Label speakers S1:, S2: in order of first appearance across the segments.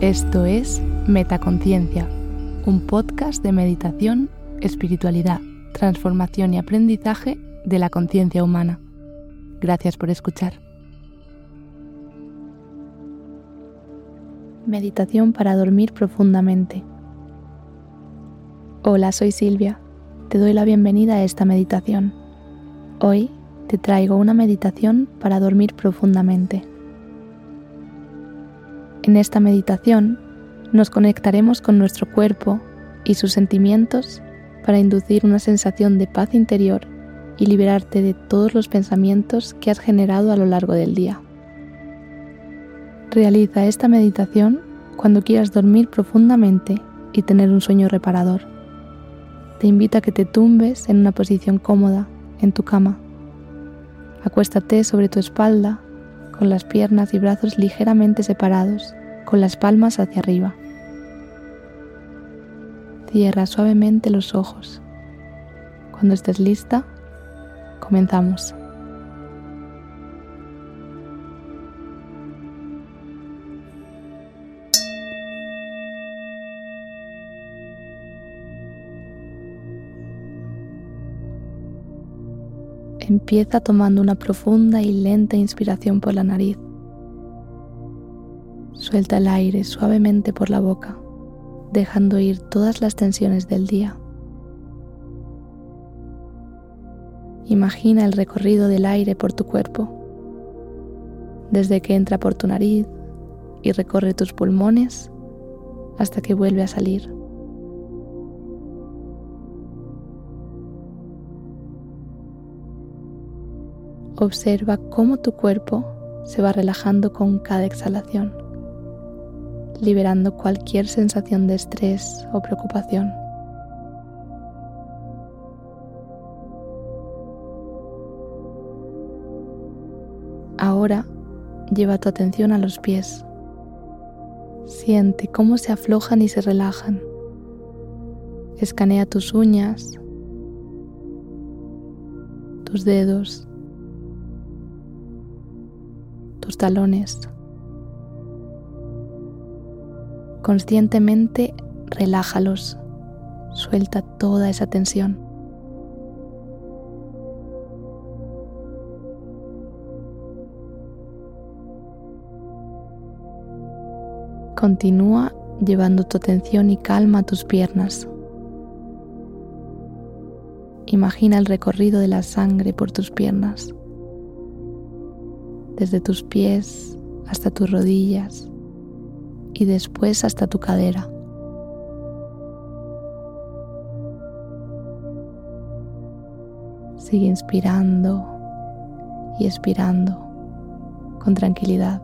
S1: Esto es Metaconciencia, un podcast de meditación, espiritualidad, transformación y aprendizaje de la conciencia humana. Gracias por escuchar. Meditación para dormir profundamente. Hola, soy Silvia. Te doy la bienvenida a esta meditación. Hoy te traigo una meditación para dormir profundamente. En esta meditación nos conectaremos con nuestro cuerpo y sus sentimientos para inducir una sensación de paz interior y liberarte de todos los pensamientos que has generado a lo largo del día. Realiza esta meditación cuando quieras dormir profundamente y tener un sueño reparador. Te invito a que te tumbes en una posición cómoda en tu cama. Acuéstate sobre tu espalda con las piernas y brazos ligeramente separados, con las palmas hacia arriba. Cierra suavemente los ojos. Cuando estés lista, comenzamos. Empieza tomando una profunda y lenta inspiración por la nariz. Suelta el aire suavemente por la boca, dejando ir todas las tensiones del día. Imagina el recorrido del aire por tu cuerpo, desde que entra por tu nariz y recorre tus pulmones hasta que vuelve a salir. Observa cómo tu cuerpo se va relajando con cada exhalación, liberando cualquier sensación de estrés o preocupación. Ahora lleva tu atención a los pies. Siente cómo se aflojan y se relajan. Escanea tus uñas, tus dedos, talones. Conscientemente relájalos, suelta toda esa tensión. Continúa llevando tu atención y calma a tus piernas. Imagina el recorrido de la sangre por tus piernas desde tus pies hasta tus rodillas y después hasta tu cadera. Sigue inspirando y expirando con tranquilidad.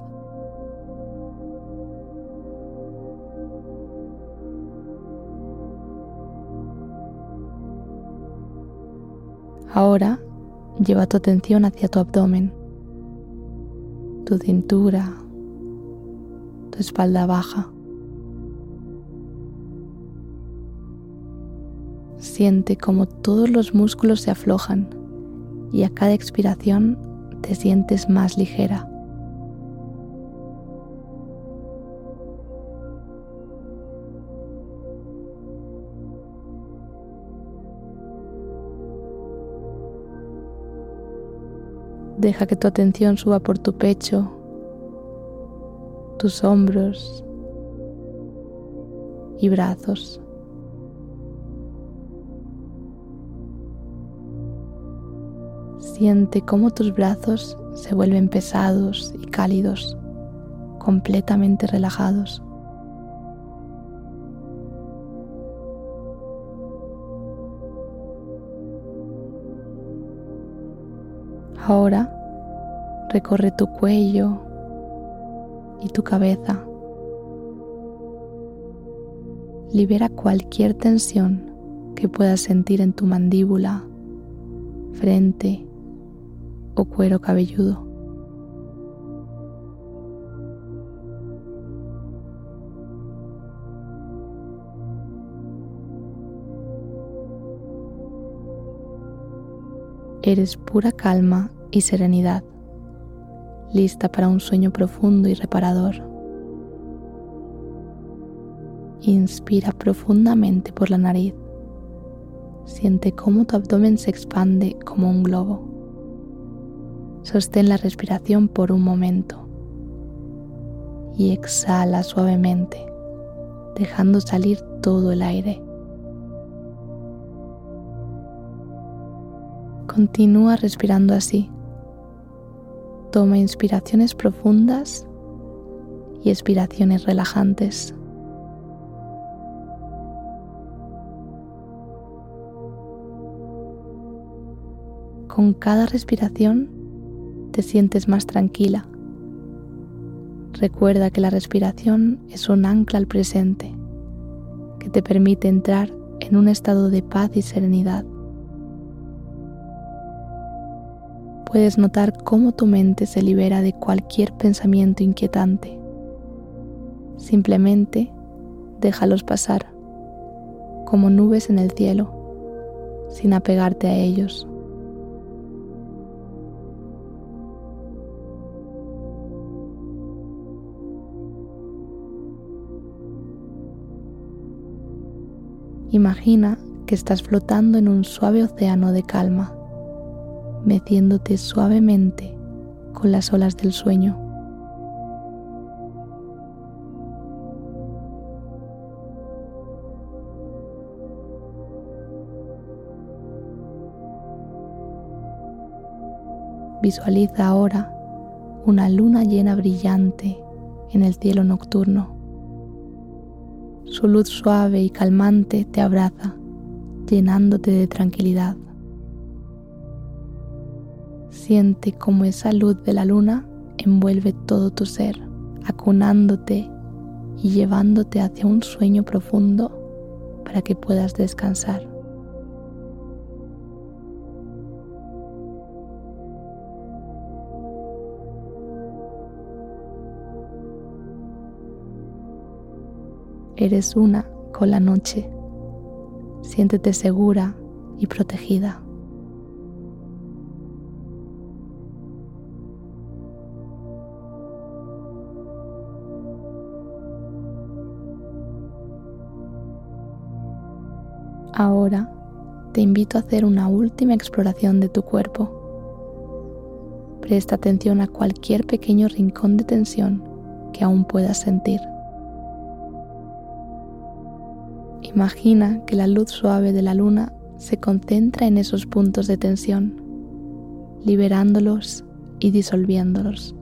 S1: Ahora lleva tu atención hacia tu abdomen tu cintura, tu espalda baja. Siente como todos los músculos se aflojan y a cada expiración te sientes más ligera. Deja que tu atención suba por tu pecho, tus hombros y brazos. Siente cómo tus brazos se vuelven pesados y cálidos, completamente relajados. Ahora recorre tu cuello y tu cabeza. Libera cualquier tensión que puedas sentir en tu mandíbula, frente o cuero cabelludo. Eres pura calma y serenidad, lista para un sueño profundo y reparador. Inspira profundamente por la nariz. Siente cómo tu abdomen se expande como un globo. Sostén la respiración por un momento y exhala suavemente, dejando salir todo el aire. Continúa respirando así. Toma inspiraciones profundas y expiraciones relajantes. Con cada respiración te sientes más tranquila. Recuerda que la respiración es un ancla al presente que te permite entrar en un estado de paz y serenidad. Puedes notar cómo tu mente se libera de cualquier pensamiento inquietante. Simplemente déjalos pasar como nubes en el cielo, sin apegarte a ellos. Imagina que estás flotando en un suave océano de calma metiéndote suavemente con las olas del sueño. Visualiza ahora una luna llena brillante en el cielo nocturno. Su luz suave y calmante te abraza, llenándote de tranquilidad. Siente cómo esa luz de la luna envuelve todo tu ser, acunándote y llevándote hacia un sueño profundo para que puedas descansar. Eres una con la noche. Siéntete segura y protegida. Ahora te invito a hacer una última exploración de tu cuerpo. Presta atención a cualquier pequeño rincón de tensión que aún puedas sentir. Imagina que la luz suave de la luna se concentra en esos puntos de tensión, liberándolos y disolviéndolos.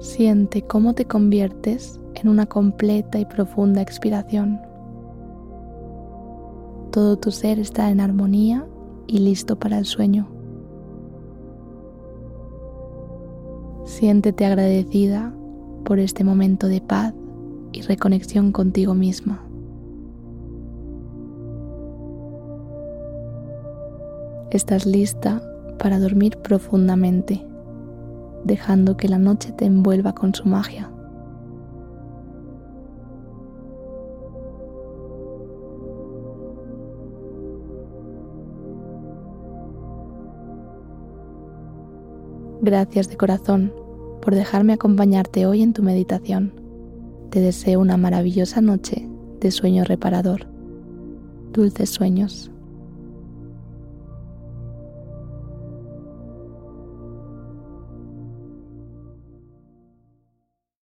S1: Siente cómo te conviertes en una completa y profunda expiración. Todo tu ser está en armonía y listo para el sueño. Siéntete agradecida por este momento de paz y reconexión contigo misma. Estás lista para dormir profundamente dejando que la noche te envuelva con su magia. Gracias de corazón por dejarme acompañarte hoy en tu meditación. Te deseo una maravillosa noche de sueño reparador. Dulces sueños.